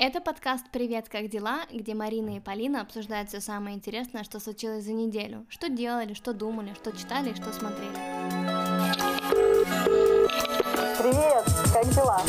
Это подкаст «Привет, как дела?», где Марина и Полина обсуждают все самое интересное, что случилось за неделю. Что делали, что думали, что читали и что смотрели. Привет, как дела?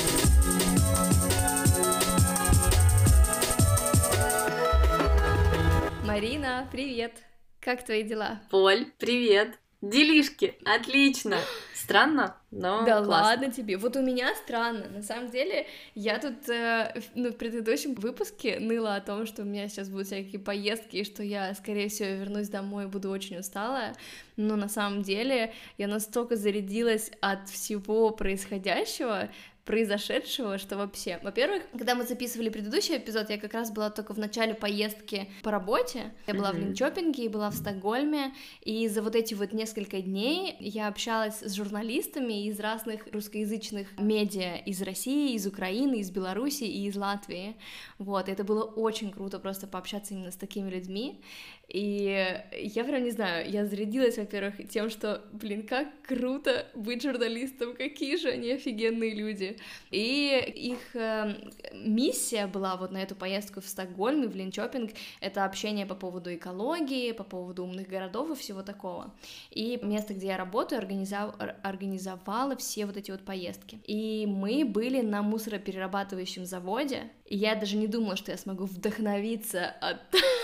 Марина, привет! Как твои дела? Поль, привет! Делишки, отлично. Странно, но Да классно. ладно тебе. Вот у меня странно. На самом деле, я тут э, ну, в предыдущем выпуске ныла о том, что у меня сейчас будут всякие поездки, и что я, скорее всего, вернусь домой и буду очень усталая. Но на самом деле я настолько зарядилась от всего происходящего, произошедшего, что вообще... Во-первых, когда мы записывали предыдущий эпизод, я как раз была только в начале поездки по работе. Я была в Мгм. Линчопинге и была в Стокгольме, и за вот эти вот несколько дней я общалась с журналистами из разных русскоязычных медиа из России, из Украины, из Беларуси и из Латвии. Вот, это было очень круто просто пообщаться именно с такими людьми. И я прям не знаю, я зарядилась, во-первых, тем, что, блин, как круто быть журналистом, какие же они офигенные люди. И их э, миссия была вот на эту поездку в Стокгольм и в Линчопинг, это общение по поводу экологии, по поводу умных городов и всего такого. И место, где я работаю, организов- ор- организовало все вот эти вот поездки. И мы были на мусороперерабатывающем заводе, и я даже не думала, что я смогу вдохновиться от,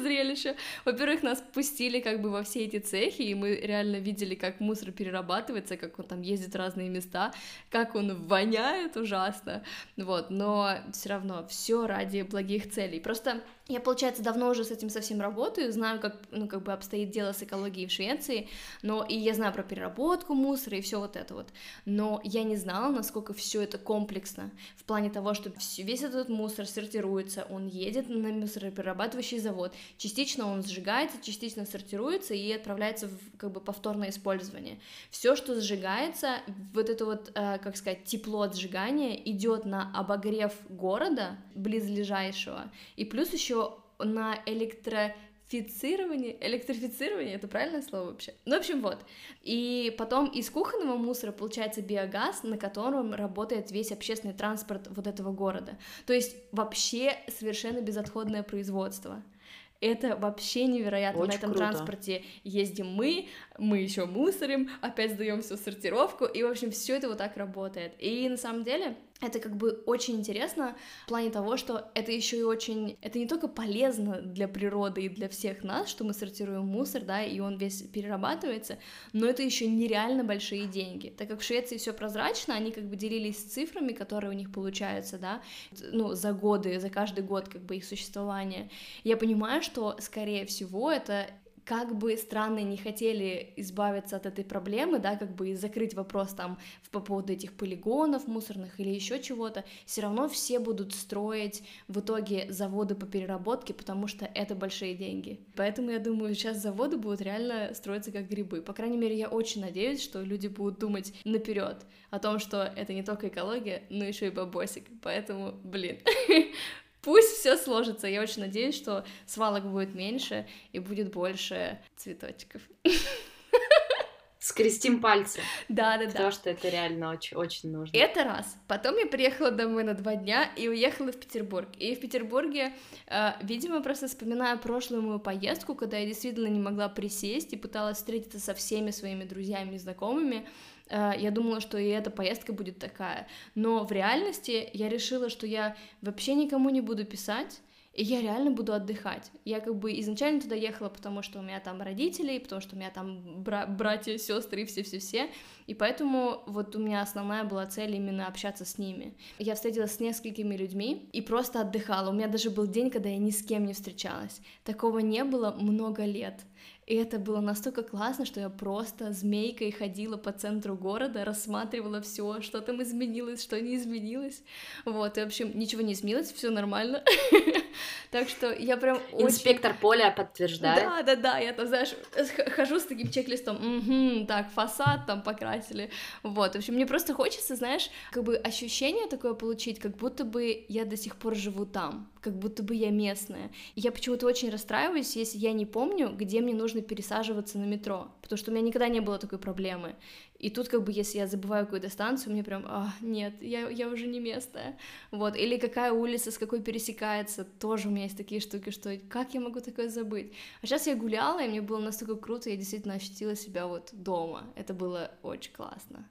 зрелища. Во-первых, нас пустили как бы во все эти цехи, и мы реально видели, как мусор перерабатывается, как он там ездит в разные места, как он воняет ужасно, вот, но все равно все ради благих целей. Просто я, получается, давно уже с этим совсем работаю, знаю, как, ну, как бы обстоит дело с экологией в Швеции, но и я знаю про переработку мусора и все вот это вот, но я не знала, насколько все это комплексно, в плане того, что весь этот мусор сортируется, он едет на мусороперерабатывающий завод, частично он сжигается, частично сортируется и отправляется в как бы повторное использование. Все, что сжигается, вот это вот, э, как сказать, тепло от сжигания идет на обогрев города близлежащего, и плюс еще на электрифицирование, электрифицирование, это правильное слово вообще? Ну, в общем, вот. И потом из кухонного мусора получается биогаз, на котором работает весь общественный транспорт вот этого города. То есть вообще совершенно безотходное производство. Это вообще невероятно. на Очень этом круто. транспорте ездим мы, мы еще мусорим, опять сдаем всю сортировку, и, в общем, все это вот так работает. И на самом деле это как бы очень интересно в плане того, что это еще и очень... Это не только полезно для природы и для всех нас, что мы сортируем мусор, да, и он весь перерабатывается, но это еще нереально большие деньги. Так как в Швеции все прозрачно, они как бы делились цифрами, которые у них получаются, да, ну, за годы, за каждый год как бы их существования. Я понимаю, что, скорее всего, это как бы страны не хотели избавиться от этой проблемы, да, как бы и закрыть вопрос там по поводу этих полигонов мусорных или еще чего-то, все равно все будут строить в итоге заводы по переработке, потому что это большие деньги. Поэтому я думаю, сейчас заводы будут реально строиться как грибы. По крайней мере, я очень надеюсь, что люди будут думать наперед о том, что это не только экология, но еще и бабосик. Поэтому, блин, Пусть все сложится. Я очень надеюсь, что свалок будет меньше и будет больше цветочков. Скрестим пальцы, Да, да, да. потому что это реально очень, очень нужно. Это раз. Потом я приехала домой на два дня и уехала в Петербург. И в Петербурге, э, видимо, просто вспоминая прошлую мою поездку, когда я действительно не могла присесть и пыталась встретиться со всеми своими друзьями и знакомыми, я думала, что и эта поездка будет такая. Но в реальности я решила, что я вообще никому не буду писать, и я реально буду отдыхать. Я как бы изначально туда ехала, потому что у меня там родители, потому что у меня там бра- братья, сестры все-все-все. И поэтому вот у меня основная была цель именно общаться с ними. Я встретилась с несколькими людьми и просто отдыхала. У меня даже был день, когда я ни с кем не встречалась. Такого не было много лет. И это было настолько классно, что я просто змейкой ходила по центру города, рассматривала все, что там изменилось, что не изменилось. Вот, и, в общем, ничего не изменилось, все нормально. Так что я прям очень... Инспектор поля подтверждает. Да, да, да, я там, знаешь, хожу с таким чек-листом, «Мгм, так, фасад там покрасили, вот, в общем, мне просто хочется, знаешь, как бы ощущение такое получить, как будто бы я до сих пор живу там, как будто бы я местная. И я почему-то очень расстраиваюсь, если я не помню, где мне нужно пересаживаться на метро, потому что у меня никогда не было такой проблемы. И тут как бы, если я забываю какую-то станцию, мне прям, а, нет, я, я уже не местная. Вот, или какая улица с какой пересекается, тоже у меня есть такие штуки, что как я могу такое забыть? А сейчас я гуляла, и мне было настолько круто, я действительно ощутила себя вот дома. Это было очень классно.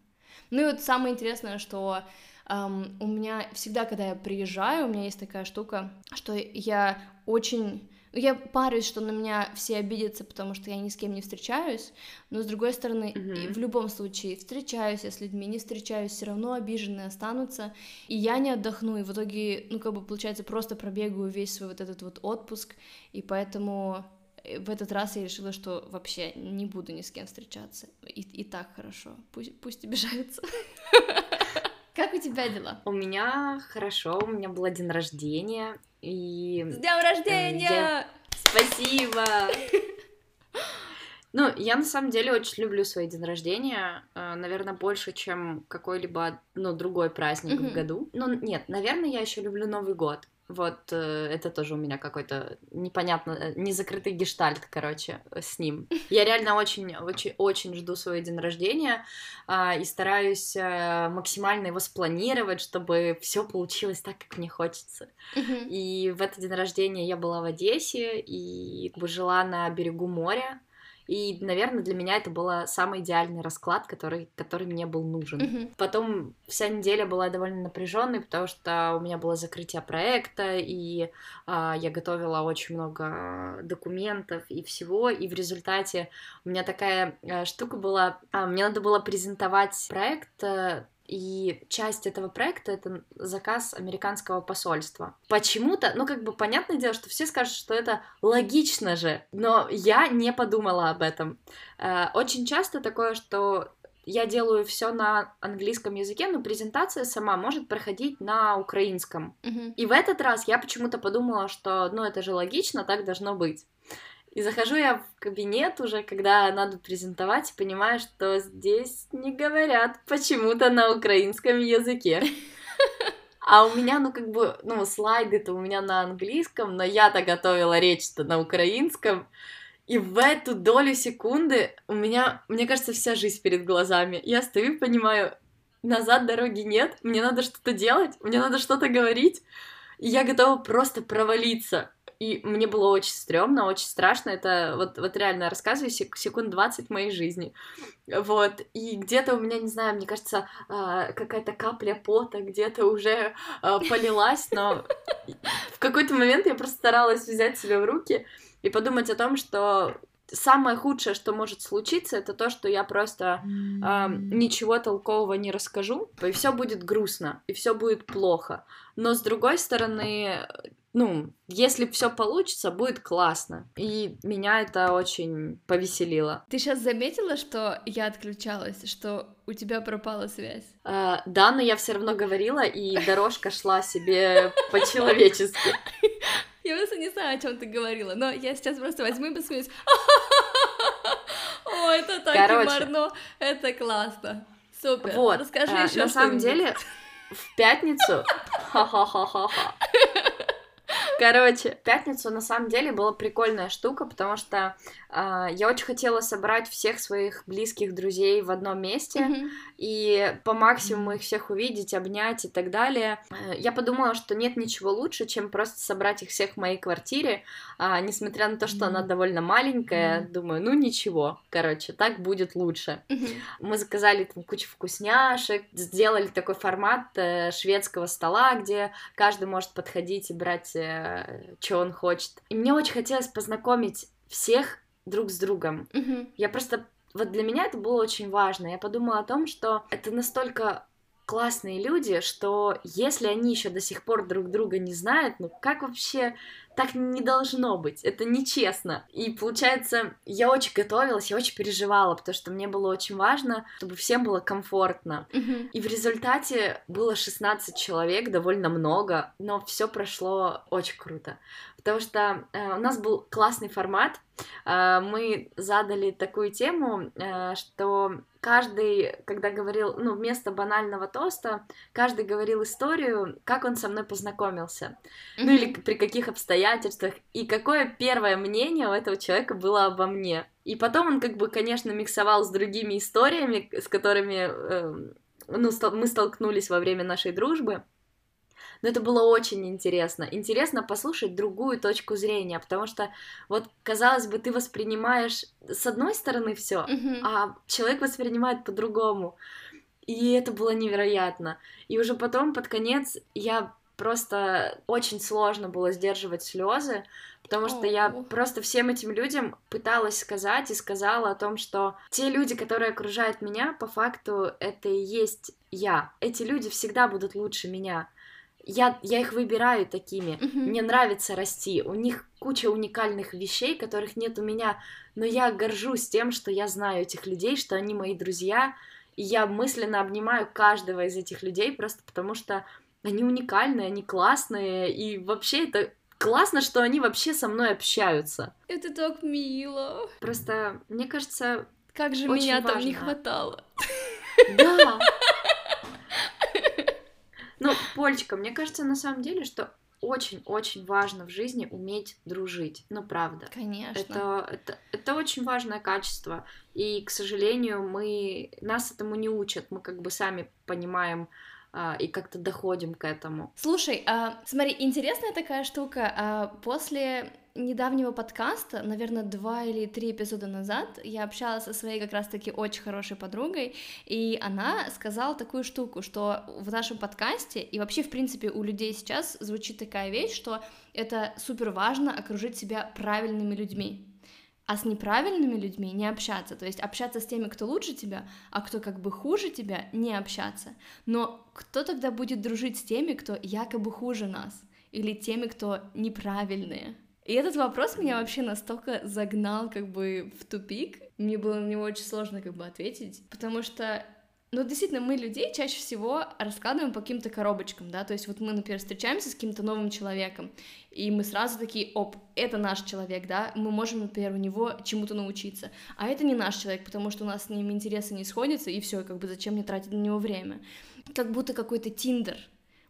Ну и вот самое интересное, что Um, у меня всегда, когда я приезжаю, у меня есть такая штука, что я очень... Я парюсь, что на меня все обидятся, потому что я ни с кем не встречаюсь, но с другой стороны, Мгм. в любом случае, встречаюсь я с людьми, не встречаюсь, все равно обиженные останутся, и я не отдохну, и в итоге, ну, как бы, получается, просто пробегаю весь свой вот этот вот отпуск, и поэтому э, в этот раз я решила, что вообще не буду ни с кем встречаться, и, и так хорошо, пусть, пусть обижаются. Как у тебя дела? У меня хорошо, у меня был день рождения, и С днем рождения! спасибо! Ну, я на самом деле очень люблю свой день рождения, э, наверное, больше, чем какой-либо, ну, другой праздник Мгм. в году. Ну, нет, наверное, я еще люблю Новый год. Вот э, это тоже у меня какой-то непонятно, э, незакрытый гештальт, короче, э, с ним. Я реально очень, очень, очень жду свой день рождения а, и стараюсь э, максимально его спланировать, чтобы все получилось так, как мне хочется. Мгм. И в этот день рождения я была в Одессе и как бы жила на берегу моря. И, наверное, для меня это был самый идеальный расклад, который, который мне был нужен. Мгм. Потом вся неделя была довольно напряженной, потому что у меня было закрытие проекта, и а, я готовила очень много документов и всего, и в результате у меня такая э, штука была, а, мне надо было презентовать проект, э, и часть этого проекта это заказ американского посольства. Почему-то, ну как бы понятное дело, что все скажут, что это логично же, но я не подумала об этом. Э, Очень часто такое, что я делаю все на английском языке, но презентация сама может проходить на украинском. Мгм. И в этот раз я почему-то подумала, что, ну, это же логично, так должно быть. И захожу я в кабинет уже, когда надо презентовать, и понимаю, что здесь не говорят почему-то на украинском языке. А у меня, ну, как бы, ну, слайды-то у меня на английском, но я-то готовила речь-то на украинском. И в эту долю секунды у меня, мне кажется, вся жизнь перед глазами. Я стою и понимаю, назад дороги нет, мне надо что-то делать, мне надо что-то говорить, и я готова просто провалиться. И мне было очень стрёмно, очень страшно. Это вот, вот реально рассказываю сек- секунд 20 моей жизни. Вот. И где-то у меня, не знаю, мне кажется, а, какая-то капля пота где-то уже а, полилась, но в какой-то момент я просто старалась взять себя в руки и подумать о том, что самое худшее, что может случиться, это то, что я просто а, ничего толкового не расскажу, и все будет грустно, и все будет плохо. Но с другой стороны, ну, если все получится, будет классно. И меня это очень повеселило. Ты сейчас заметила, что я отключалась, что у тебя пропала связь? А, да, но я все равно говорила, и дорожка шла себе по-человечески. Я просто не знаю, о чем ты говорила, но я сейчас просто возьму и посмеюсь. О, это так юморно, это классно. Супер. Вот. Расскажи а, еще На самом деле, в пятницу... Ха-ха-ха-ха-ха. Короче, пятницу на самом деле была прикольная штука, потому что а, я очень хотела собрать всех своих близких друзей в одном месте и по максимуму их всех увидеть, обнять и так далее. Э, Я подумала, что нет ничего лучше, чем просто собрать их всех в моей квартире, а, несмотря на то, что она довольно маленькая, Мгм. думаю, ну ничего, короче, так будет лучше. Мы заказали там кучу вкусняшек, сделали такой формат э, шведского стола, где каждый может подходить и брать, что он хочет. И мне очень хотелось познакомить всех друг с другом. Я просто... Вот для меня это было очень важно. Я подумала о том, что это настолько классные люди, что если они еще до сих пор друг друга не знают, ну как вообще так не должно быть? Это нечестно. И получается, я очень готовилась, я очень переживала, потому что мне было очень важно, чтобы всем было комфортно. И в результате было 16 человек, довольно много, но все прошло очень круто. Потому что э, у нас был классный формат. Э, мы задали такую тему, э, что каждый, когда говорил, ну, вместо банального тоста, каждый говорил историю, как он со мной познакомился, mm-hmm. ну или при каких обстоятельствах, и какое первое мнение у этого человека было обо мне. И потом он, как бы, конечно, миксовал с другими историями, с которыми э, ну, мы столкнулись во время нашей дружбы. Но это было очень интересно. Интересно послушать другую точку зрения, потому что вот, казалось бы, ты воспринимаешь с одной стороны все, mm-hmm. а человек воспринимает по-другому. И это было невероятно. И уже потом, под конец, я просто очень сложно было сдерживать слезы, потому что oh. я просто всем этим людям пыталась сказать и сказала о том, что те люди, которые окружают меня, по факту это и есть я. Эти люди всегда будут лучше меня я, я их выбираю такими. Mm-hmm. Мне нравится расти. У них куча уникальных вещей, которых нет у меня. Но я горжусь тем, что я знаю этих людей, что они мои друзья. И я мысленно обнимаю каждого из этих людей, просто потому что они уникальные, они классные. И вообще это классно, что они вообще со мной общаются. Это так мило. Просто, мне кажется, как же меня важно. там не хватало. Да. Ну, Полечка, мне кажется, на самом деле, что очень-очень важно в жизни уметь дружить. Ну, правда. Конечно. Это, это, это очень важное качество. И, к сожалению, мы нас этому не учат. Мы как бы сами понимаем а, и как-то доходим к этому. Слушай, а, смотри, интересная такая штука. А, после недавнего подкаста, наверное, два или три эпизода назад, я общалась со своей как раз-таки очень хорошей подругой, и она сказала такую штуку, что в нашем подкасте и вообще, в принципе, у людей сейчас звучит такая вещь, что это супер важно окружить себя правильными людьми а с неправильными людьми не общаться, то есть общаться с теми, кто лучше тебя, а кто как бы хуже тебя, не общаться. Но кто тогда будет дружить с теми, кто якобы хуже нас, или теми, кто неправильные? И этот вопрос меня вообще настолько загнал как бы в тупик, мне было на него очень сложно как бы ответить, потому что ну, действительно, мы людей чаще всего раскладываем по каким-то коробочкам, да, то есть вот мы, например, встречаемся с каким-то новым человеком, и мы сразу такие, оп, это наш человек, да, мы можем, например, у него чему-то научиться, а это не наш человек, потому что у нас с ним интересы не сходятся, и все, как бы зачем мне тратить на него время. Как будто какой-то тиндер,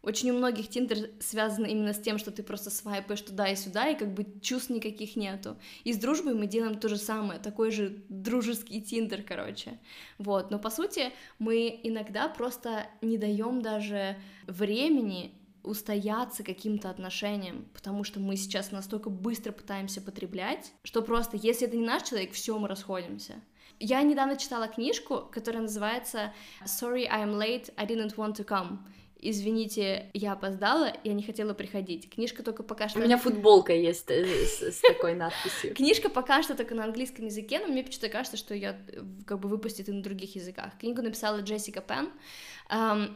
очень у многих Тиндер связан именно с тем, что ты просто свайпаешь туда и сюда, и как бы чувств никаких нету. И с дружбой мы делаем то же самое, такой же дружеский Тиндер, короче. Вот, но по сути мы иногда просто не даем даже времени устояться каким-то отношениям, потому что мы сейчас настолько быстро пытаемся потреблять, что просто, если это не наш человек, все, мы расходимся. Я недавно читала книжку, которая называется Sorry, I'm late, I didn't want to come извините, я опоздала, я не хотела приходить. Книжка только пока что... У меня футболка есть э, с, с такой надписью. Книжка пока что только на английском языке, но мне почему-то кажется, что ее как бы выпустят и на других языках. Книгу написала Джессика Пен,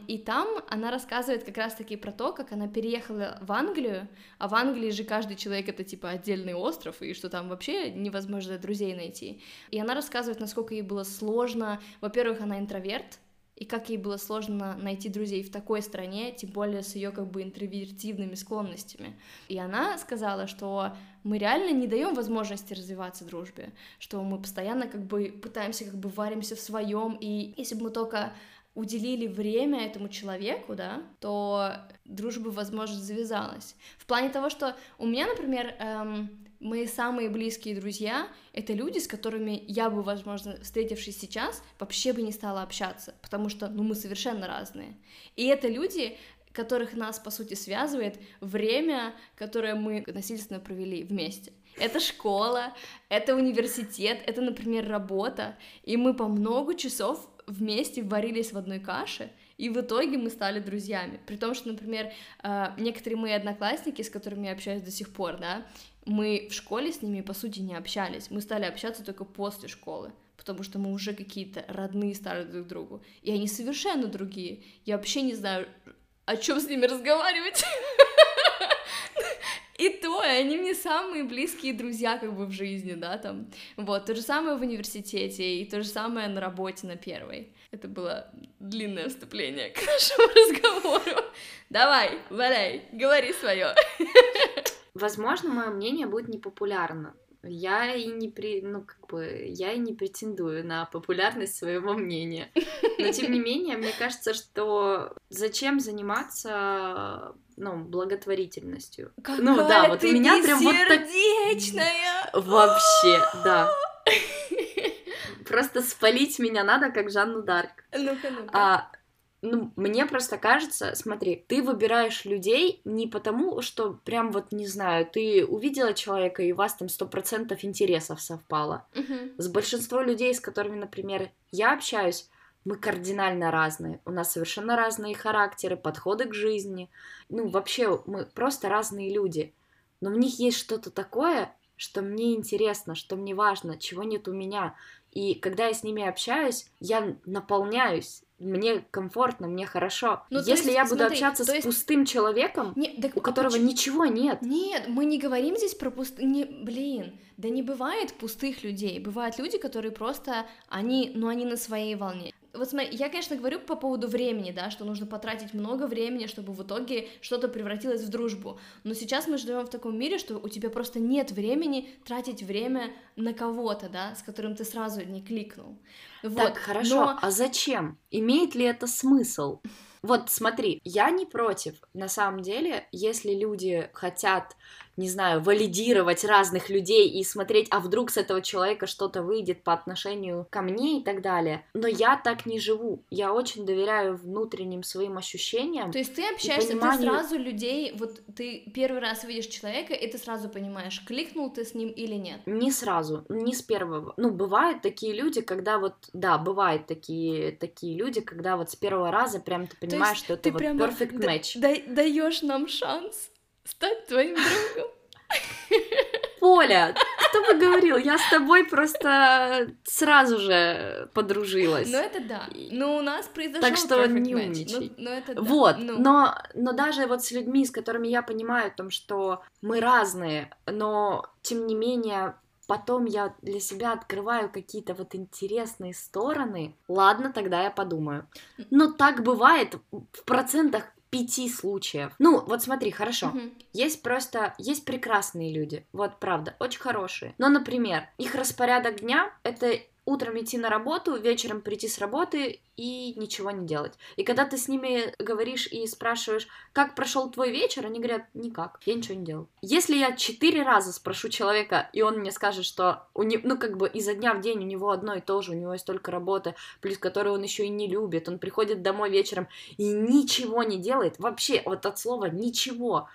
и там она рассказывает как раз-таки про то, как она переехала в Англию, а в Англии же каждый человек это типа отдельный остров, и что там вообще невозможно друзей найти. И она рассказывает, насколько ей было сложно. Во-первых, она интроверт, и как ей было сложно найти друзей в такой стране, тем более с ее как бы интровертивными склонностями. И она сказала, что мы реально не даем возможности развиваться дружбе, что мы постоянно как бы пытаемся как бы варимся в своем, и если бы мы только уделили время этому человеку, да, то дружба, возможно, завязалась. В плане того, что у меня, например, эм, мои самые близкие друзья — это люди, с которыми я бы, возможно, встретившись сейчас, вообще бы не стала общаться, потому что, ну, мы совершенно разные. И это люди, которых нас, по сути, связывает время, которое мы насильственно провели вместе. Это школа, это университет, это, например, работа, и мы по много часов вместе варились в одной каше, и в итоге мы стали друзьями. При том, что, например, э, некоторые мои одноклассники, с которыми я общаюсь до сих пор, да, мы в школе с ними, по сути, не общались. Мы стали общаться только после школы, потому что мы уже какие-то родные стали друг другу. И они совершенно другие. Я вообще не знаю, о чем с ними разговаривать. И то, и они мне самые близкие друзья как бы в жизни, да, там. Вот, то же самое в университете, и то же самое на работе на первой. Это было длинное вступление к нашему разговору. Давай, валяй, говори свое. Возможно, мое мнение будет непопулярно. Я и не при, ну как бы, я и не претендую на популярность своего мнения. Но тем не менее, мне кажется, что зачем заниматься, ну, благотворительностью? Какая ну да, вот ты у меня прям вот так вообще, да. Просто спалить меня надо, как Жанну Дарк. Ну-ка, ну-ка. А, ну, мне просто кажется, смотри, ты выбираешь людей не потому, что прям вот, не знаю, ты увидела человека, и у вас там сто процентов интересов совпало. Мгм. С большинством людей, с которыми, например, я общаюсь, мы кардинально разные. У нас совершенно разные характеры, подходы к жизни. Ну, вообще, мы просто разные люди. Но в них есть что-то такое, что мне интересно, что мне важно, чего нет у меня. И когда я с ними общаюсь, я наполняюсь. Мне комфортно, мне хорошо. Ну, Если есть, я буду смотри, общаться с есть- пустым человеком, Не, так у которого почему- ничего нет, Нет, мы не говорим здесь про пустые... Не, блин, да не бывает пустых людей. Бывают люди, которые просто, они, ну, они на своей волне. Вот смотри, я, конечно, говорю по поводу времени, да, что нужно потратить много времени, чтобы в итоге что-то превратилось в дружбу. Но сейчас мы живем в таком мире, что у тебя просто нет времени тратить время на кого-то, да, с которым ты сразу не кликнул. Вот. Так, хорошо, но- а зачем? Имеет ли это смысл? Вот смотри, я не против, на самом деле, если люди хотят, не знаю, валидировать разных людей и смотреть, а вдруг с этого человека что-то выйдет по отношению ко мне и так далее. Но я так не живу. Я очень доверяю внутренним своим ощущениям. То есть ты общаешься, пониманию- ты сразу людей, вот ты первый раз видишь человека, и ты сразу понимаешь, кликнул ты с ним или нет. Не сразу, не с первого. Ну, бывают такие люди, когда вот, да, бывают такие, такие люди, когда вот с первого раза прям ты понимаешь, что это ты вот perfect match. да- даешь нам шанс стать твоим другом. Поля, кто бы говорил, я с тобой просто сразу же подружилась. Ну это да. Но у нас произошел Так что не match. умничай. Ну, ну это да. Вот, Ну. но, но даже вот с людьми, с которыми я понимаю о том, что мы разные, но тем не менее потом я для себя открываю какие-то вот интересные стороны, ладно, тогда я подумаю. Но так бывает в процентах пяти случаев. Ну, вот смотри, хорошо. Мгм. Есть просто, есть прекрасные люди, вот правда, очень хорошие. Но, например, их распорядок дня — это утром идти на работу, вечером прийти с работы и ничего не делать. И когда ты с ними говоришь и спрашиваешь, как прошел твой вечер, они говорят, никак, я ничего не делал. Если я четыре раза спрошу человека, и он мне скажет, что у него, ну, как бы изо дня в день у него одно и то же, у него есть только работа, плюс которую он еще и не любит, он приходит домой вечером и ничего не делает, вообще, вот от слова ничего.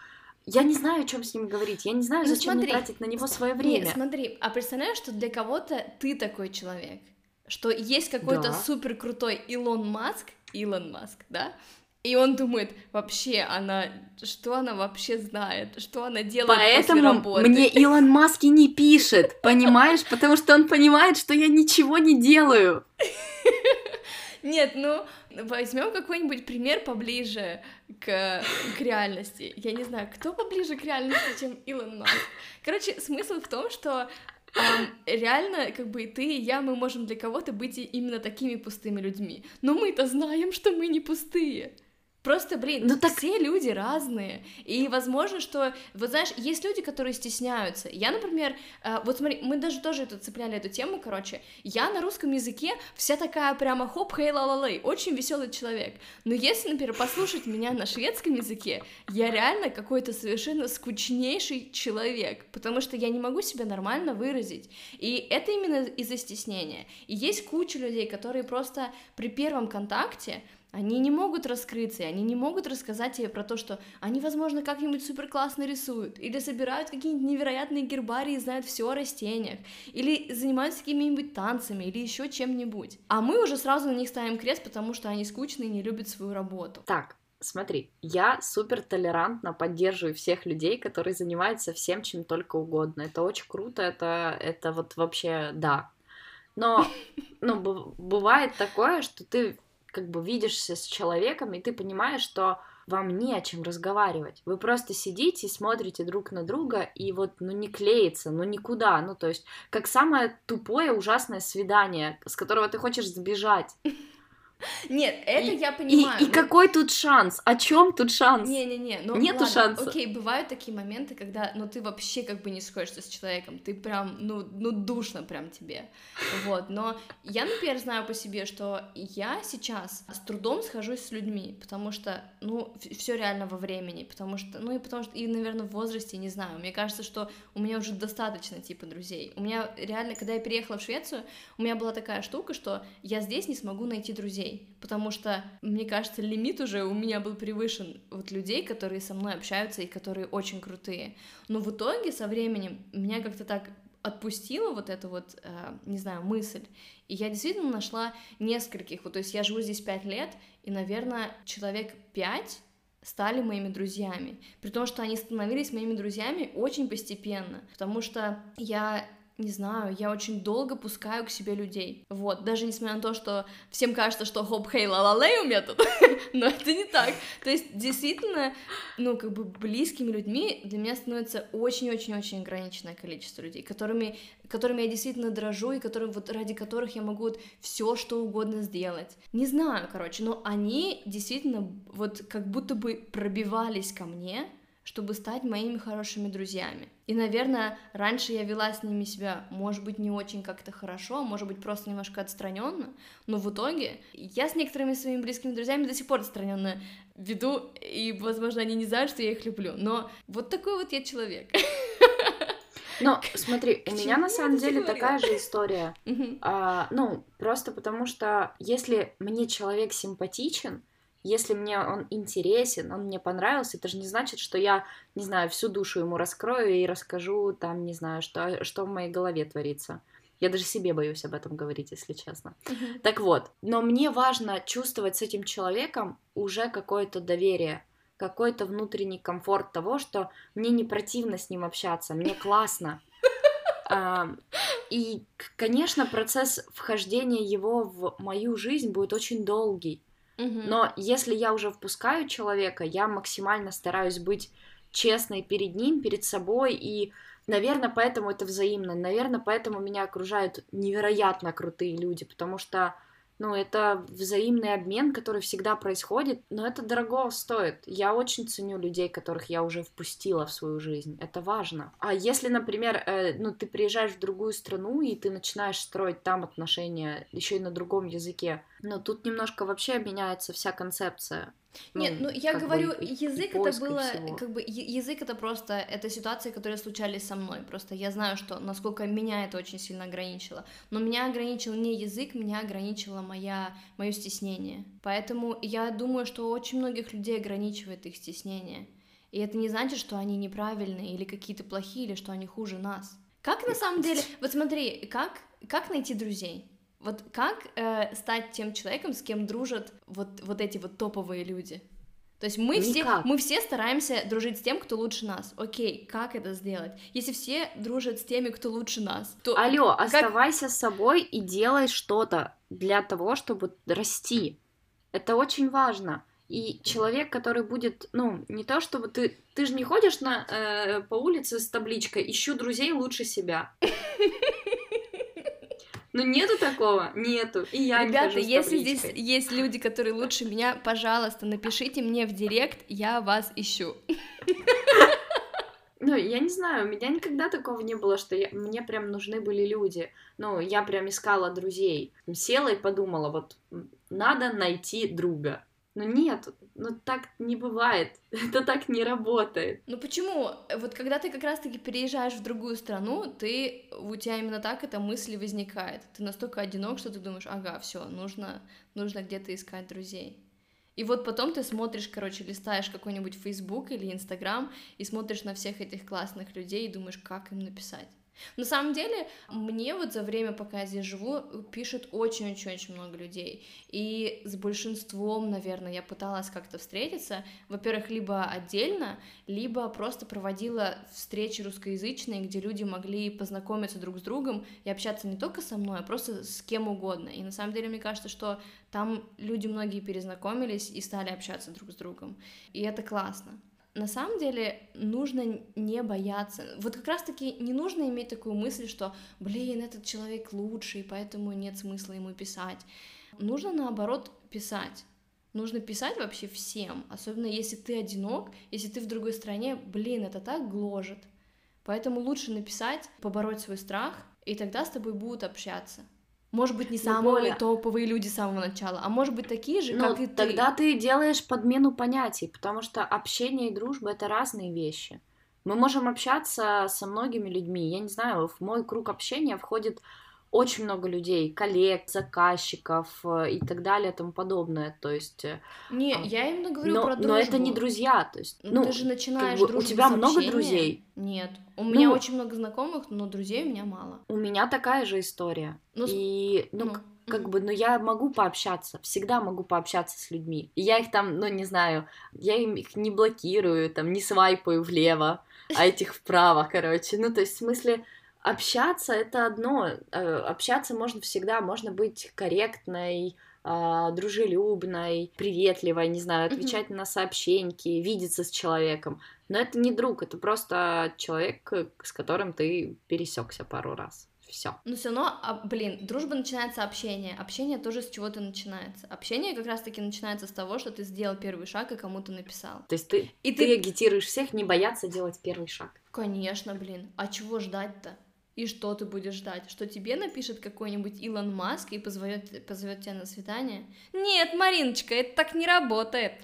Я не знаю, о чем с ним говорить. Я не знаю, Ну, зачем смотри. мне тратить на него свое время. смотри, а представляешь, что для кого-то ты такой человек, что есть какой-то Да. супер крутой Илон Маск, Илон Маск, да? И он думает, вообще она, что она вообще знает, что она делает после Поэтому работы. мне Илон Маск и не пишет, понимаешь? Потому что он понимает, что я ничего не делаю. Нет, ну возьмем какой-нибудь пример поближе к, к реальности. Я не знаю, кто поближе к реальности, чем Илон Маск. Короче, смысл в том, что ам, реально, как бы и ты, и я, мы можем для кого-то быть именно такими пустыми людьми. Но мы-то знаем, что мы не пустые. Просто, блин, Ну так- все люди разные. И возможно, что, вот знаешь, есть люди, которые стесняются. Я, например, э, вот смотри, мы даже тоже это цепляли эту тему, короче. Я на русском языке вся такая прямо хоп, хей, ла ла лей, очень веселый человек. Но если, например, послушать меня на шведском языке, я реально какой-то совершенно скучнейший человек, потому что я не могу себя нормально выразить. И это именно из-за стеснения. И есть куча людей, которые просто при первом контакте они не могут раскрыться, и они не могут рассказать тебе про то, что они, возможно, как-нибудь супер классно рисуют, или собирают какие-нибудь невероятные гербарии и знают все о растениях, или занимаются какими-нибудь танцами, или еще чем-нибудь. А мы уже сразу на них ставим крест, потому что они скучные и не любят свою работу. Так, смотри, я супер толерантно поддерживаю всех людей, которые занимаются всем, чем только угодно. Это очень круто, это, это вот вообще да. Но, ну, бывает такое, что ты как бы видишься с человеком, и ты понимаешь, что вам не о чем разговаривать. Вы просто сидите, смотрите друг на друга, и вот, ну, не клеится, ну, никуда. Ну, то есть, как самое тупое, ужасное свидание, с которого ты хочешь сбежать. Нет, это И- я понимаю. И, и ну, какой тут шанс? О чем тут шанс? Не-не-не, ну Нету ладно, шанса. Окей, бывают такие моменты, когда, ну, ты вообще как бы не сходишься с человеком, ты прям, ну, ну, душно прям тебе, вот, но я, например, знаю по себе, что я сейчас с трудом схожусь с людьми, потому что, ну, все реально во времени, потому что, ну, и потому что, и, наверное, в возрасте, не знаю, мне кажется, что у меня уже достаточно, типа, друзей, у меня реально, когда я переехала в Швецию, у меня была такая штука, что я здесь не смогу найти друзей, потому что, мне кажется, лимит уже у меня был превышен вот людей, которые со мной общаются и которые очень крутые. Но в итоге со временем меня как-то так отпустила вот эта вот, э, не знаю, мысль, и я действительно нашла нескольких, вот, то есть я живу здесь пять лет, и, наверное, человек пять стали моими друзьями, при том, что они становились моими друзьями очень постепенно, потому что я не знаю, я очень долго пускаю к себе людей. Вот, даже несмотря на то, что всем кажется, что хоп, хей, ла ла лей у меня тут, но это не так. То есть, действительно, ну, как бы близкими людьми для меня становится очень-очень-очень ограниченное количество людей, которыми, которыми я действительно дрожу и которым, вот, ради которых я могу все, что угодно сделать. Не знаю, короче, но они действительно вот как будто бы пробивались ко мне, чтобы стать моими хорошими друзьями. И, наверное, раньше я вела с ними себя, может быть, не очень как-то хорошо, а может быть, просто немножко отстраненно, но в итоге я с некоторыми своими близкими друзьями до сих пор отстраненно веду, и, возможно, они не знают, что я их люблю, но вот такой вот я человек. Но смотри, у меня на самом деле говорила? такая же история. А, ну, просто потому что если мне человек симпатичен, если мне он интересен, он мне понравился, это же не значит, что я, не знаю, всю душу ему раскрою и расскажу там, не знаю, что, что в моей голове творится. Я даже себе боюсь об этом говорить, если честно. Так вот, но мне важно чувствовать с этим человеком уже какое-то доверие, какой-то внутренний комфорт того, что мне не противно с ним общаться, мне классно. И, конечно, процесс вхождения его в мою жизнь будет очень долгий. Но если я уже впускаю человека, я максимально стараюсь быть честной перед ним, перед собой, и, наверное, поэтому это взаимно, наверное, поэтому меня окружают невероятно крутые люди, потому что, ну, это взаимный обмен, который всегда происходит, но это дорого стоит. Я очень ценю людей, которых я уже впустила в свою жизнь, это важно. А если, например, э, ну, ты приезжаешь в другую страну, и ты начинаешь строить там отношения, еще и на другом языке, но тут немножко вообще меняется вся концепция. Нет, ну я как бы говорю, и- и язык это было, как бы я- язык это просто, это ситуации, которые случались со мной, просто я знаю, что насколько меня это очень сильно ограничило, но меня ограничил не язык, меня ограничило моя, мое стеснение, поэтому я думаю, что очень многих людей ограничивает их стеснение, и это не значит, что они неправильные или какие-то плохие, или что они хуже нас. Как на самом деле, вот смотри, как, как найти друзей? Вот как э, стать тем человеком, с кем дружат вот, вот эти вот топовые люди? То есть мы все, мы все стараемся дружить с тем, кто лучше нас. Окей, как это сделать? Если все дружат с теми, кто лучше нас, то Алло, оставайся с собой и делай что-то для того, чтобы расти. Это очень важно. И человек, который будет, ну, не то чтобы ты, ты же не ходишь на, э, по улице с табличкой «Ищу друзей лучше себя». Ну, нету такого? Нету. И я Ребята, если здесь есть люди, которые лучше меня, пожалуйста, напишите мне в директ, я вас ищу. Ну, я не знаю, у меня никогда такого не было, что я- мне прям нужны были люди. Ну, я прям искала друзей. Села и подумала, вот, надо найти друга. Ну, нет, ну, так не бывает. Это так не работает. Ну почему? Вот когда ты как раз-таки переезжаешь в другую страну, ты у тебя именно так эта мысль возникает. Ты настолько одинок, что ты думаешь, ага, все, нужно, нужно где-то искать друзей. И вот потом ты смотришь, короче, листаешь какой-нибудь Facebook или Instagram и смотришь на всех этих классных людей и думаешь, как им написать. На самом деле, мне вот за время, пока я здесь живу, пишет очень-очень-очень много людей. И с большинством, наверное, я пыталась как-то встретиться. Во-первых, либо отдельно, либо просто проводила встречи русскоязычные, где люди могли познакомиться друг с другом и общаться не только со мной, а просто с кем угодно. И на самом деле, мне кажется, что там люди многие перезнакомились и стали общаться друг с другом. И это классно на самом деле нужно не бояться. Вот как раз-таки не нужно иметь такую мысль, что, блин, этот человек лучший, поэтому нет смысла ему писать. Нужно, наоборот, писать. Нужно писать вообще всем, особенно если ты одинок, если ты в другой стране, блин, это так гложет. Поэтому лучше написать, побороть свой страх, и тогда с тобой будут общаться. Может быть, не Ну, самые более- топовые люди с самого начала, а может быть такие же, Ну, как и ты. тогда ты делаешь подмену понятий, потому что общение и дружба это разные вещи. Мы можем общаться со многими людьми. Я не знаю, в мой круг общения входит очень много людей, коллег, заказчиков э, и так далее и тому подобное. То есть, э, Не, А, я именно говорю но, про но дружбу. это не друзья. То есть, Ну, ну, ты же начинаешь бы у тебя много друзей? Нет, у меня Ну- очень много знакомых, но друзей у меня мало. у меня такая же история. Ну, и, ну, ну, как бы, ну, я могу пообщаться, всегда могу пообщаться с людьми. И я их там, ну, не знаю, я им их не блокирую, там, не свайпаю влево, а этих вправо, короче. Ну, то есть, в смысле, общаться это одно. Э, Общаться можно всегда, можно быть корректной, а, дружелюбной, приветливой, не знаю, отвечать на сообщеньки, видеться с человеком. Но это не друг, это просто человек, э, с которым ты пересекся пару раз. Все. Но все равно, а, блин, дружба начинается общение. Общение тоже с чего-то начинается. Общение как раз-таки начинается с того, что ты сделал первый шаг и кому-то написал. То есть ты, И ты ты... агитируешь всех не бояться делать первый шаг. Конечно, блин. А чего ждать-то? И что ты будешь ждать? Что тебе напишет какой-нибудь Илон Маск и позовет, позовет тебя на свидание? Нет, Мариночка, это так не работает.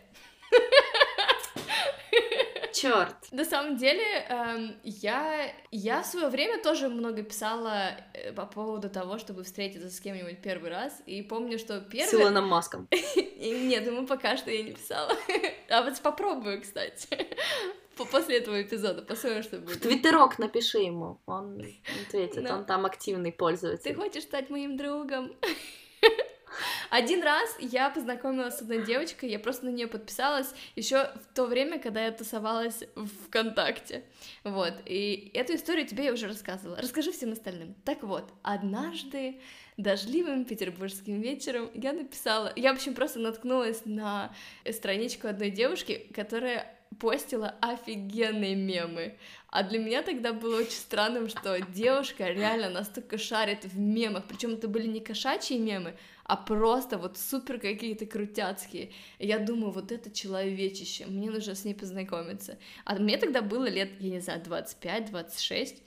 Черт. На самом деле, эм, я, я в свое время тоже много писала э, по поводу того, чтобы встретиться с кем-нибудь первый раз. И помню, что С первый... Илоном Маском. Нет, ему пока что я не писала. А вот попробую, кстати. По- После этого эпизода посмотрим, что В будет. Твиттерок напиши ему, он ответит, Да. он там активный Ты пользователь. хочешь стать моим другом? Один раз я познакомилась с одной девочкой, я просто на нее подписалась еще в то время, когда я тусовалась в ВКонтакте. Вот, и эту историю тебе я уже рассказывала. Расскажу всем остальным. Так вот, однажды дождливым петербургским вечером я написала... Я, в общем, просто наткнулась на страничку одной девушки, которая постила офигенные мемы. А для меня тогда было очень странным, что девушка реально настолько шарит в мемах, причем это были не кошачьи мемы, а просто вот супер какие-то крутяцкие. Я думаю, вот это человечище, мне нужно с ней познакомиться. А мне тогда было лет, я не знаю, 25-26,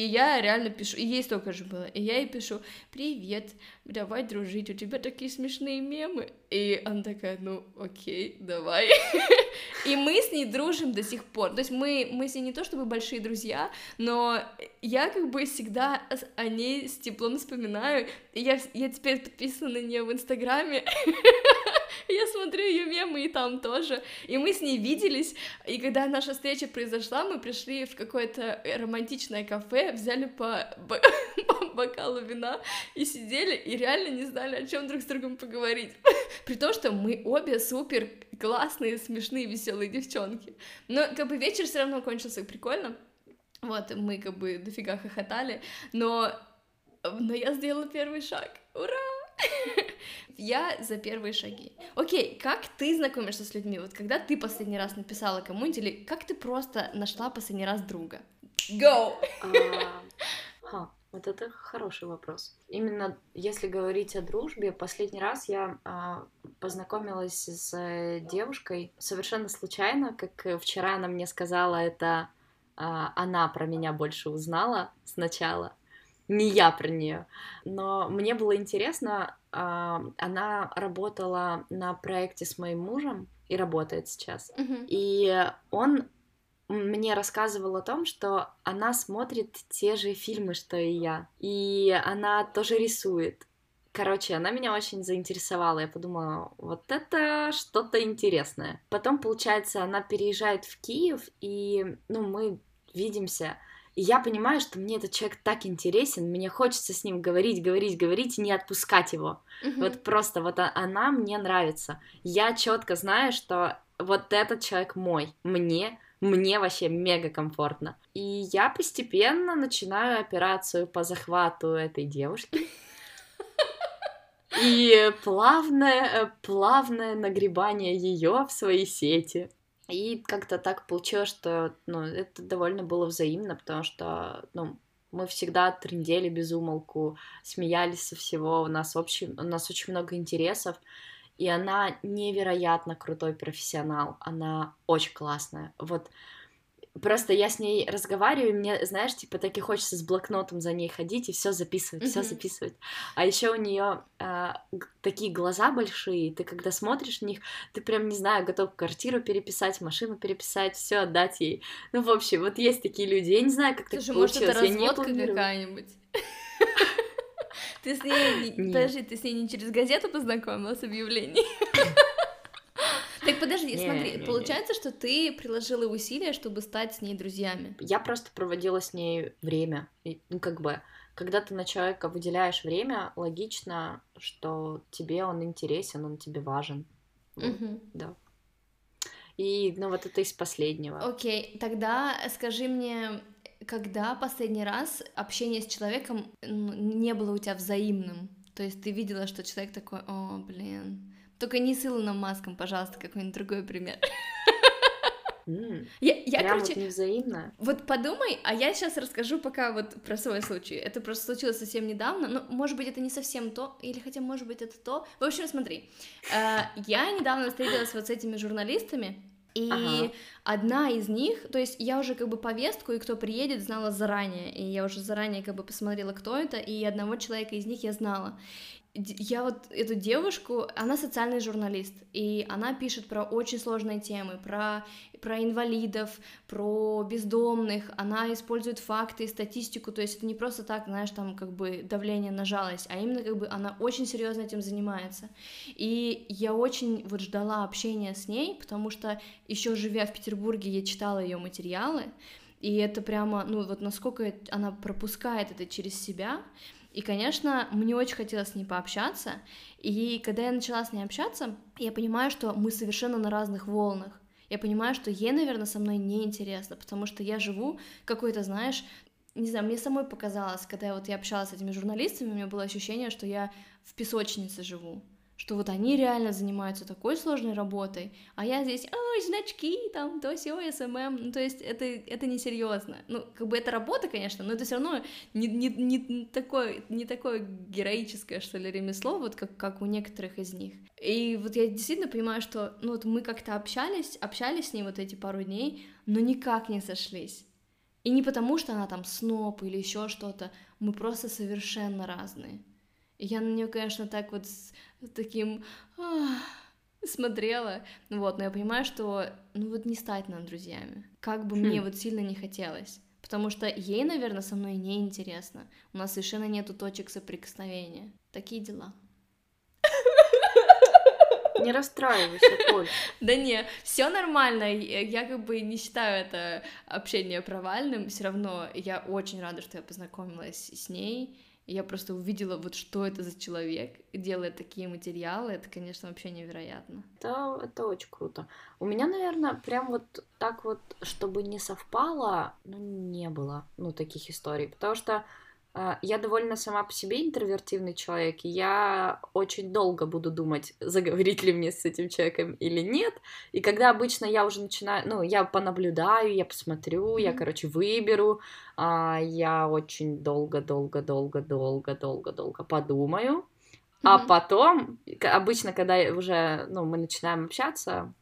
и я реально пишу, и ей столько же было, и я ей пишу, привет, давай дружить, у тебя такие смешные мемы. И она такая, ну окей, давай. И мы с ней дружим до сих пор. То есть мы, мы с ней не то чтобы большие друзья, но я как бы всегда о ней с теплом вспоминаю. И я, я теперь подписана на нее в Инстаграме. Я смотрю ее мемы и там тоже. И мы с ней виделись, и когда наша встреча произошла, мы пришли в какое-то романтичное кафе, взяли по, по бокалу вина и сидели, и реально не знали, о чем друг с другом поговорить. При том, что мы обе супер классные, смешные, веселые девчонки. Но как бы вечер все равно кончился прикольно. Вот, мы как бы дофига хохотали, но, но я сделала первый шаг. Ура! Я за первые шаги. Окей, как ты знакомишься с людьми? Вот когда ты последний раз написала кому-нибудь, или как ты просто нашла последний раз друга? Go! А, вот это хороший вопрос. Именно если говорить о дружбе, последний раз я а, познакомилась с э, девушкой совершенно случайно, как э, вчера она мне сказала, это а, она про меня больше узнала сначала, не я про нее. Но мне было интересно, а, она работала на проекте с моим мужем и работает сейчас. Мгм. И он мне рассказывал о том, что она смотрит те же фильмы, что и я. И она тоже рисует. Короче, она меня очень заинтересовала. Я подумала, вот это что-то интересное. Потом, получается, она переезжает в Киев, и, ну, мы видимся. И я понимаю, что мне этот человек так интересен, мне хочется с ним говорить, говорить, говорить и не отпускать его. Мгм. Вот просто вот она мне нравится. Я четко знаю, что вот этот человек мой. Мне, мне вообще мега комфортно. И я постепенно начинаю операцию по захвату этой девушки. И плавное, э, плавное нагребание ее в свои сети. И как-то так получилось, что ну, это довольно было взаимно, потому что ну, Мы всегда трындели без умолку, смеялись со всего, у нас, общий, у нас очень много интересов, и она невероятно крутой профессионал, она очень классная. Вот Просто я с ней разговариваю, и мне, знаешь, типа, так и хочется с блокнотом за ней ходить и все записывать, mm-hmm. все записывать. А еще у нее а, такие глаза большие, ты когда смотришь на них, ты прям, не знаю, готов квартиру переписать, машину переписать, все отдать ей. Ну, в общем, вот есть такие люди. Я не знаю, как Слушай, так получилось. Может, это разводка какая-нибудь? Ты с ней, подожди, ты с ней не через газету познакомилась объявлений? Так подожди, не, смотри, не, получается, не. что ты приложила усилия, чтобы стать с ней друзьями. Я просто проводила с ней время. И, ну, как бы, когда ты на человека выделяешь время, логично, что тебе он интересен, он тебе важен. Угу. Да. И, ну, вот это из последнего. Окей, тогда скажи мне, когда последний раз общение с человеком не было у тебя взаимным? То есть ты видела, что человек такой, о, блин, только не с Илоном Маском, пожалуйста, какой-нибудь другой пример. Mm. Я, я Прям короче, вот невзаимно. Вот подумай, а я сейчас расскажу пока вот про свой случай. Это просто случилось совсем недавно, но, может быть, это не совсем то, или хотя, может быть, это то. В общем, смотри, э, я недавно встретилась вот с этими журналистами, и ага. одна из них, то есть я уже как бы повестку и кто приедет знала заранее, и я уже заранее как бы посмотрела, кто это, и одного человека из них я знала я вот эту девушку, она социальный журналист, и она пишет про очень сложные темы, про, про инвалидов, про бездомных, она использует факты, статистику, то есть это не просто так, знаешь, там как бы давление на жалость, а именно как бы она очень серьезно этим занимается. И я очень вот ждала общения с ней, потому что еще живя в Петербурге, я читала ее материалы, и это прямо, ну вот насколько она пропускает это через себя, и, конечно, мне очень хотелось с ней пообщаться, и когда я начала с ней общаться, я понимаю, что мы совершенно на разных волнах. Я понимаю, что ей, наверное, со мной неинтересно, потому что я живу какой-то, знаешь, не знаю, мне самой показалось, когда вот я общалась с этими журналистами, у меня было ощущение, что я в песочнице живу что вот они реально занимаются такой сложной работой, а я здесь, ой, значки, там, то все, SMM, ну, то есть это, это несерьезно. Ну, как бы это работа, конечно, но это все равно не, не, не, такое, не такое героическое, что ли, ремесло, вот как, как у некоторых из них. И вот я действительно понимаю, что, ну, вот мы как-то общались, общались с ней вот эти пару дней, но никак не сошлись. И не потому, что она там сноб или еще что-то, мы просто совершенно разные. И я на нее, конечно, так вот с, таким смотрела, вот, но я понимаю, что, ну вот не стать нам друзьями, как бы хм. мне вот сильно не хотелось, потому что ей, наверное, со мной не интересно, у нас совершенно нету точек соприкосновения, такие дела. Не расстраивайся, Коль. Да не, все нормально. Я как бы не считаю это общение провальным. Все равно я очень рада, что я познакомилась с ней я просто увидела, вот что это за человек, делает такие материалы, это, конечно, вообще невероятно. Это, это очень круто. У меня, наверное, прям вот так вот, чтобы не совпало, ну, не было, ну, таких историй, потому что я довольно сама по себе интровертивный человек, я очень долго буду думать, заговорить ли мне с этим человеком или нет. И когда обычно я уже начинаю, ну, я понаблюдаю, я посмотрю, mm-hmm. я, короче, выберу, а, я очень долго-долго-долго-долго-долго-долго подумаю. Mm-hmm. А потом, обычно, когда уже, ну, мы начинаем общаться,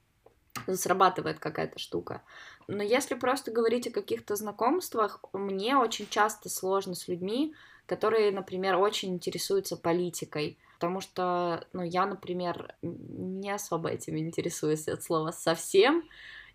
срабатывает какая-то штука. Но если просто говорить о каких-то знакомствах, мне очень часто сложно с людьми, которые, например, очень интересуются политикой. Потому что, ну, я, например, не особо этим интересуюсь от слова совсем.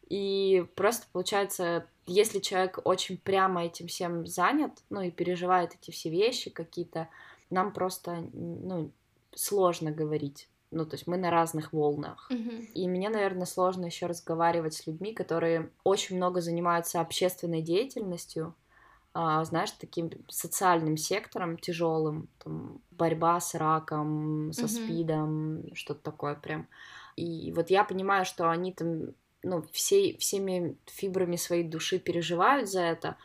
И просто получается, если человек очень прямо этим всем занят, ну и переживает эти все вещи какие-то, нам просто, ну, сложно говорить. Ну, то есть мы на разных волнах. Mm-hmm. И мне, наверное, сложно еще разговаривать с людьми, которые очень много занимаются общественной деятельностью, а, знаешь, таким социальным сектором тяжелым, там, борьба с раком, со mm-hmm. спидом, что-то такое прям. И вот я понимаю, что они там, ну, всей, всеми фибрами своей души переживают за это,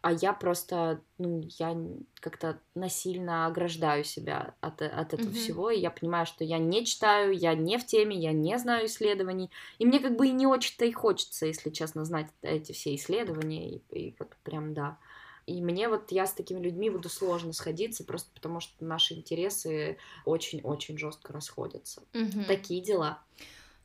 а я просто, ну, я как-то насильно ограждаю себя от, от этого mm-hmm. всего, и я понимаю, что я не читаю, я не в теме, я не знаю исследований, и мне как бы и не очень-то и хочется, если честно, знать эти все исследования, и, и вот прям, да, И мне вот я с такими людьми буду сложно сходиться, просто потому что наши интересы очень-очень жестко расходятся. Мгм. Такие дела.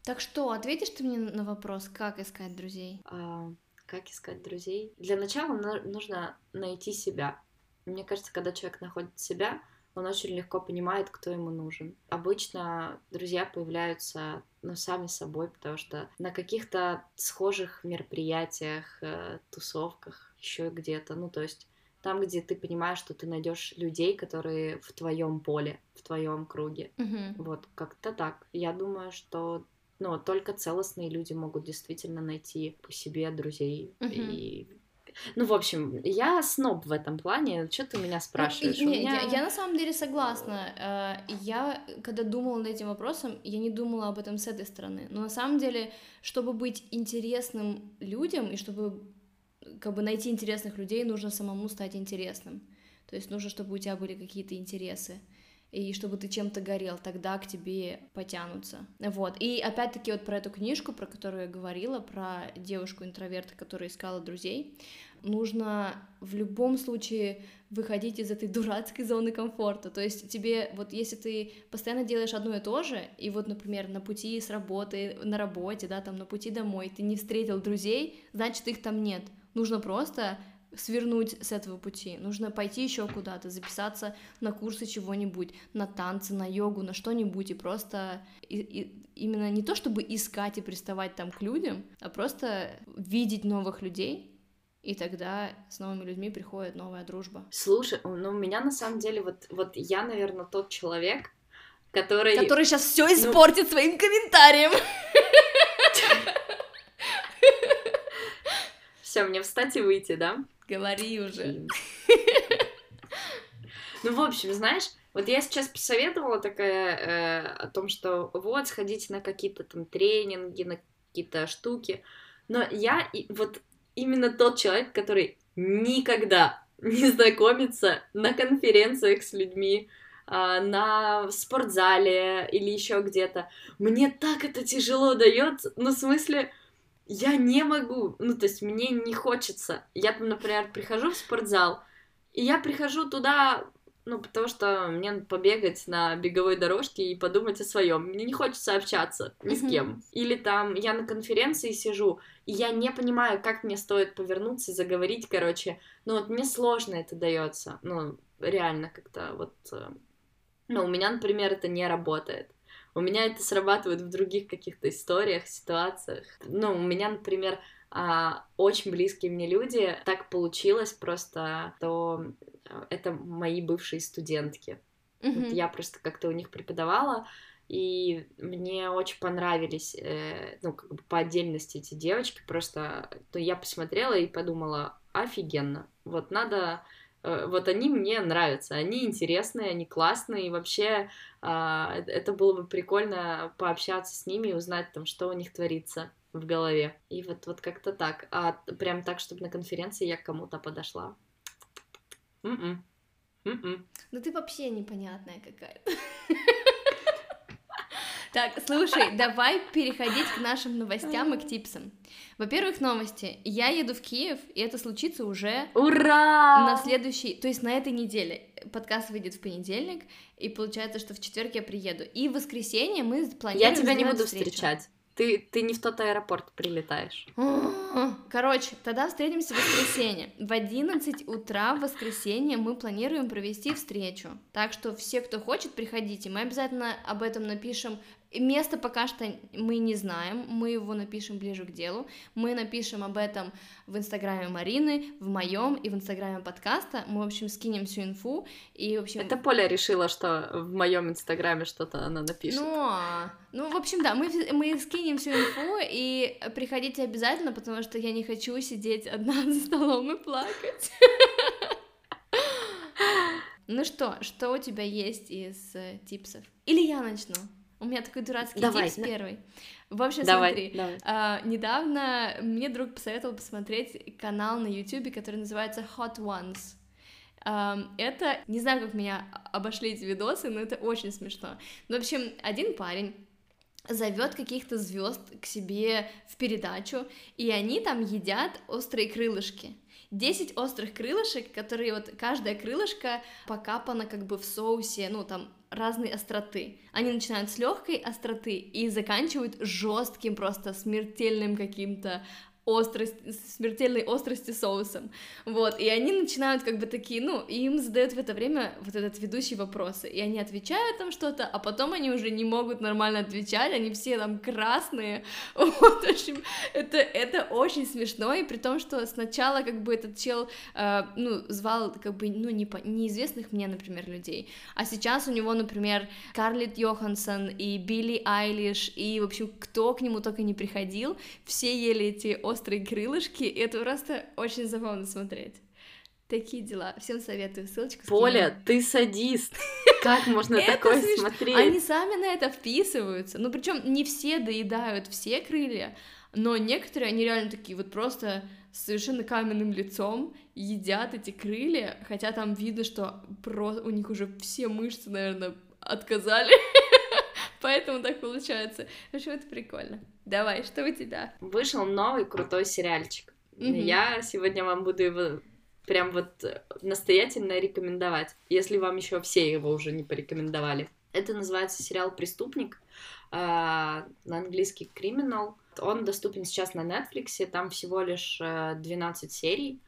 Так что, ответишь ты мне на вопрос, как искать друзей? А, как искать друзей? Для начала на- нужно найти себя. Мне кажется, когда человек находит себя, он очень легко понимает, кто ему нужен. Обычно друзья появляются ну, сами собой, потому что на каких-то схожих мероприятиях, э, тусовках, еще где-то, ну то есть там, где ты понимаешь, что ты найдешь людей, которые в твоем поле, в твоем круге. Мгм. Вот, как-то так. Я думаю, что ну, только целостные люди могут действительно найти по себе друзей. Мгм. И... Ну, в общем, я сноб в этом плане. Что ты меня спрашиваешь? Ну, У не, меня- я, я на самом деле согласна. Э, Я, когда думала над этим вопросом, я не думала об этом с этой стороны. Но на самом деле, чтобы быть интересным людям и чтобы как бы найти интересных людей, нужно самому стать интересным. То есть нужно, чтобы у тебя были какие-то интересы. И чтобы ты чем-то горел, тогда к тебе потянутся. Вот. И опять-таки вот про эту книжку, про которую я говорила, про девушку-интроверта, которая искала друзей, нужно в любом случае выходить из этой дурацкой зоны комфорта. То есть тебе, вот если ты постоянно делаешь одно и то же, и вот, например, на пути с работы, на работе, да, там на пути домой, ты не встретил друзей, значит, их там нет. Нужно просто свернуть с этого пути. Нужно пойти еще куда-то, записаться на курсы чего-нибудь, на танцы, на йогу, на что-нибудь, и просто и- и- именно не то, чтобы искать и приставать там к людям, а просто видеть новых людей, и тогда с новыми людьми приходит новая дружба. Слушай, ну, у меня на самом деле, вот, вот я, наверное, тот человек, который... Который сейчас все испортит своим комментарием. Все, мне встать и выйти, да? Говори уже. Ну, в общем, знаешь, вот я сейчас посоветовала такая э, о том, что вот, сходите на какие-то там тренинги, на какие-то штуки. Но я и- вот именно тот человек, который никогда не знакомится на конференциях с людьми, а, на спортзале или еще где-то. Мне так это тяжело дается, ну, в смысле, я не могу, ну, то есть мне не хочется. Я, там, например, прихожу в спортзал, и я прихожу туда, ну, потому что мне надо побегать на беговой дорожке и подумать о своем. Мне не хочется общаться ни с кем. Или там я на конференции сижу, и я не понимаю, как мне стоит повернуться и заговорить, короче. Ну, вот мне сложно это дается. Ну, реально как-то вот... э, Ну, у меня, например, это не работает. У меня это срабатывает в других каких-то историях, ситуациях. Ну, у меня, например, а, очень близкие мне люди, так получилось просто, то э, это мои бывшие студентки. Вот Мгм. я просто как-то у них преподавала, и мне очень понравились, э, ну, как бы по отдельности эти девочки, просто, ну, я посмотрела и подумала, офигенно, вот надо, вот они мне нравятся, они интересные, они классные, и вообще а, э- это было бы прикольно пообщаться с ними и узнать там, что у них творится в голове. И вот, вот как-то так. А прям так, чтобы на конференции я к кому-то подошла. М-м. М-м. Ну ты вообще непонятная какая-то. Так, слушай, давай переходить к нашим новостям и к типсам. Во-первых, новости. Я еду в Киев, и это случится уже Ура! на следующий, то есть на этой неделе. Подкаст выйдет в понедельник, и получается, что в четверг я приеду. И в воскресенье мы планируем Я тебя не буду встречу. встречать. Ты, ты не в тот аэропорт прилетаешь. Короче, тогда встретимся в воскресенье. В 11 утра в воскресенье мы планируем провести встречу. Так что все, кто хочет, приходите. Мы обязательно об этом напишем. Место пока что мы не знаем, мы его напишем ближе к делу. Мы напишем об этом в инстаграме Марины, в моем и в инстаграме подкаста. Мы, в общем, скинем всю инфу. И, в общем, Это Поля решила, что в моем инстаграме что-то она напишет. ну, ну, в общем, да, мы, мы скинем всю инфу, и приходите обязательно, потому что я не хочу сидеть одна за столом и плакать. Ну что, что у тебя есть из э, типсов? Или я начну? У меня такой дурацкий Давай, типс да. первый. В общем, давай, смотри, давай. а, недавно мне друг посоветовал посмотреть канал на YouTube, который называется Hot Ones. Ам, это, не знаю, как меня обошли эти видосы, но это очень смешно. Ну, в общем, один парень зовет каких-то звезд к себе в передачу, и они там едят острые крылышки. 10 острых крылышек, которые вот каждое крылышко покапано как бы в соусе, ну там разной остроты. Они начинают с легкой остроты и заканчивают жестким, просто смертельным каким-то острость, смертельной острости соусом, вот, и они начинают как бы такие, ну, и им задают в это время вот этот ведущий вопросы, и они отвечают там что-то, а потом они уже не могут нормально отвечать, они все там красные, вот, в общем, это, это очень смешно, и при том, что сначала как бы этот чел, э, ну, звал как бы, ну, не по, неизвестных мне, например, людей, а сейчас у него, например, Карлит Йоханссон и Билли Айлиш, и, в общем, кто к нему только не приходил, все ели эти острые крылышки, и это просто очень забавно смотреть. Такие дела. Всем советую. Ссылочку Поля, скину. ты садист. Как можно такое смотреть? Они сами на это вписываются. Ну, причем не все доедают все крылья, но некоторые, они реально такие вот просто с совершенно каменным лицом едят эти крылья, хотя там видно, что про... у них уже все мышцы, наверное, отказали. Поэтому так получается. В общем, это прикольно. Давай, что у тебя? Вышел новый крутой сериальчик. Mm-hmm. Я сегодня вам буду его прям вот настоятельно рекомендовать, если вам еще все его уже не порекомендовали. Это называется сериал «Преступник», э, на английский «Криминал». Он доступен сейчас на Netflix, там всего лишь 12 серий.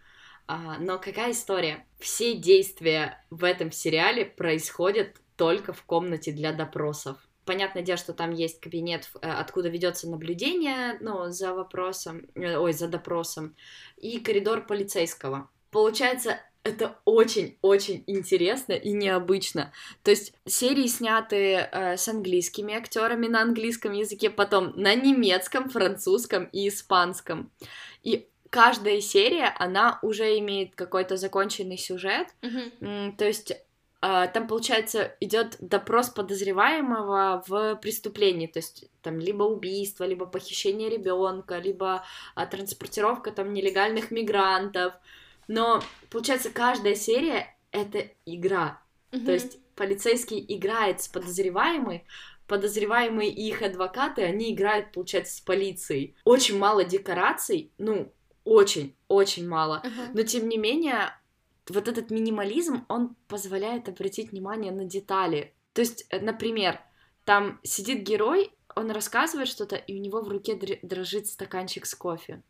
А, но какая история? Все действия в этом сериале происходят только в комнате для допросов понятное дело, что там есть кабинет, э, откуда ведется наблюдение, ну, за вопросом, э, ой, за допросом, и коридор полицейского. Получается, это очень-очень интересно и необычно. То есть серии сняты э, с английскими актерами на английском языке, потом на немецком, французском и испанском. И каждая серия, она уже имеет какой-то законченный сюжет. Mm-hmm. То есть там, получается, идет допрос подозреваемого в преступлении, то есть там либо убийство, либо похищение ребенка, либо а, транспортировка там нелегальных мигрантов. Но, получается, каждая серия это игра. Mm-hmm. То есть полицейский играет с подозреваемой, подозреваемые и их адвокаты, они играют, получается, с полицией. Очень мало декораций, ну, очень, очень мало. Uh-huh. Но тем не менее, вот этот минимализм, он позволяет обратить внимание на детали. То есть, э, например, там сидит герой, он рассказывает что-то, и у него в руке дрожит стаканчик с кофе.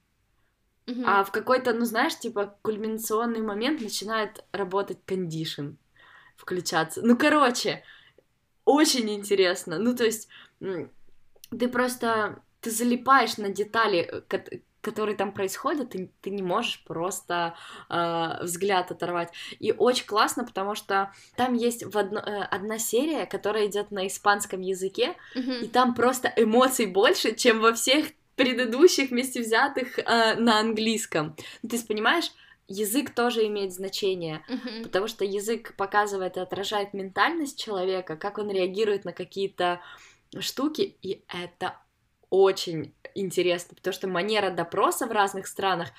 Mm-hmm. А в какой-то, ну знаешь, типа кульминационный момент начинает работать кондишн, включаться. Ну, короче, очень интересно. Ну, то есть, ты просто ты залипаешь на детали, э, которые там происходят, ты, ты не можешь просто э, взгляд оторвать. И очень классно, потому что там есть в одно, э, одна серия, которая идет на испанском языке, mm-hmm. и там просто эмоций больше, чем во всех предыдущих вместе взятых э, на английском. Ну, ты понимаешь? Язык тоже имеет значение, mm-hmm. потому что язык показывает и отражает ментальность человека, как он реагирует на какие-то штуки, и это очень интересно, потому что манера допроса в разных странах,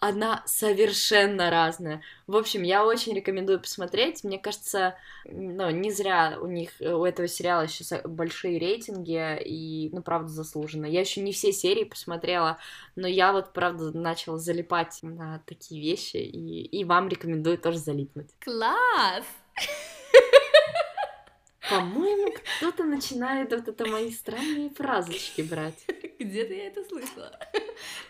она совершенно разная. В общем, я очень рекомендую посмотреть. Мне кажется, ну, не зря у них, у этого сериала сейчас большие рейтинги, и, ну, правда, заслуженно. Я еще не все серии посмотрела, но я вот, правда, начала залипать на такие вещи, и, и вам рекомендую тоже залипнуть. Класс! По-моему, кто-то начинает вот это мои странные фразочки брать. Где-то я это слышала.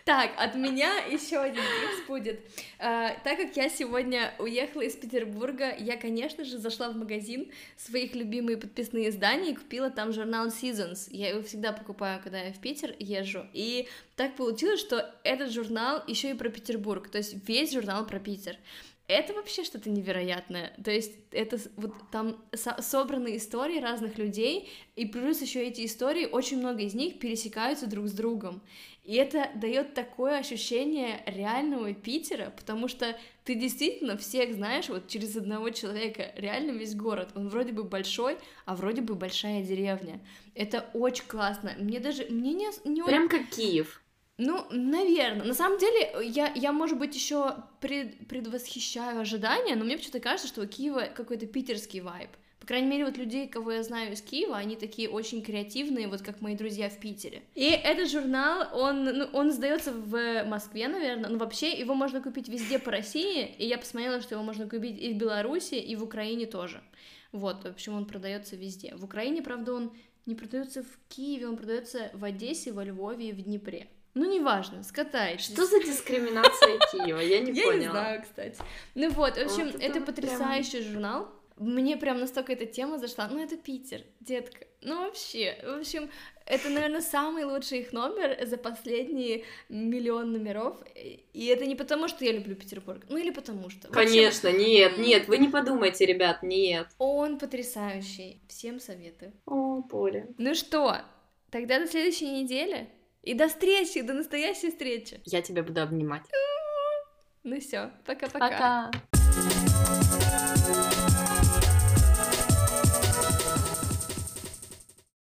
Так, от меня еще один типс будет. А, так как я сегодня уехала из Петербурга, я, конечно же, зашла в магазин своих любимые подписные издания и купила там журнал Seasons. Я его всегда покупаю, когда я в Питер езжу. И так получилось, что этот журнал еще и про Петербург, то есть весь журнал про Питер это вообще что-то невероятное. То есть это вот там со собраны истории разных людей, и плюс еще эти истории, очень много из них пересекаются друг с другом. И это дает такое ощущение реального Питера, потому что ты действительно всех знаешь вот через одного человека, реально весь город. Он вроде бы большой, а вроде бы большая деревня. Это очень классно. Мне даже, мне не... не Прям как Киев. Ну, наверное. На самом деле, я, я может быть, еще пред, предвосхищаю ожидания, но мне почему-то кажется, что у Киева какой-то питерский вайб. По крайней мере, вот людей, кого я знаю из Киева, они такие очень креативные, вот как мои друзья в Питере. И этот журнал, он, ну, он сдается в Москве, наверное, но вообще его можно купить везде по России, и я посмотрела, что его можно купить и в Беларуси, и в Украине тоже. Вот, в общем, он продается везде. В Украине, правда, он не продается в Киеве, он продается в Одессе, во Львове и в Днепре. Ну, неважно, скатайтесь. Что за дискриминация Киева? Я не поняла. Я не знаю, кстати. Ну вот, в общем, это потрясающий журнал. Мне прям настолько эта тема зашла. Ну, это Питер, детка. Ну, вообще, в общем, это, наверное, самый лучший их номер за последние миллион номеров. И это не потому, что я люблю Петербург, ну или потому что. Общем, Конечно, нет, нет, вы не подумайте, ребят, нет. Он потрясающий. Всем советую. О, Поля. Ну что, тогда до следующей недели. И до встречи, до настоящей встречи. Я тебя буду обнимать. Ну все, пока-пока. Пока. -пока. пока.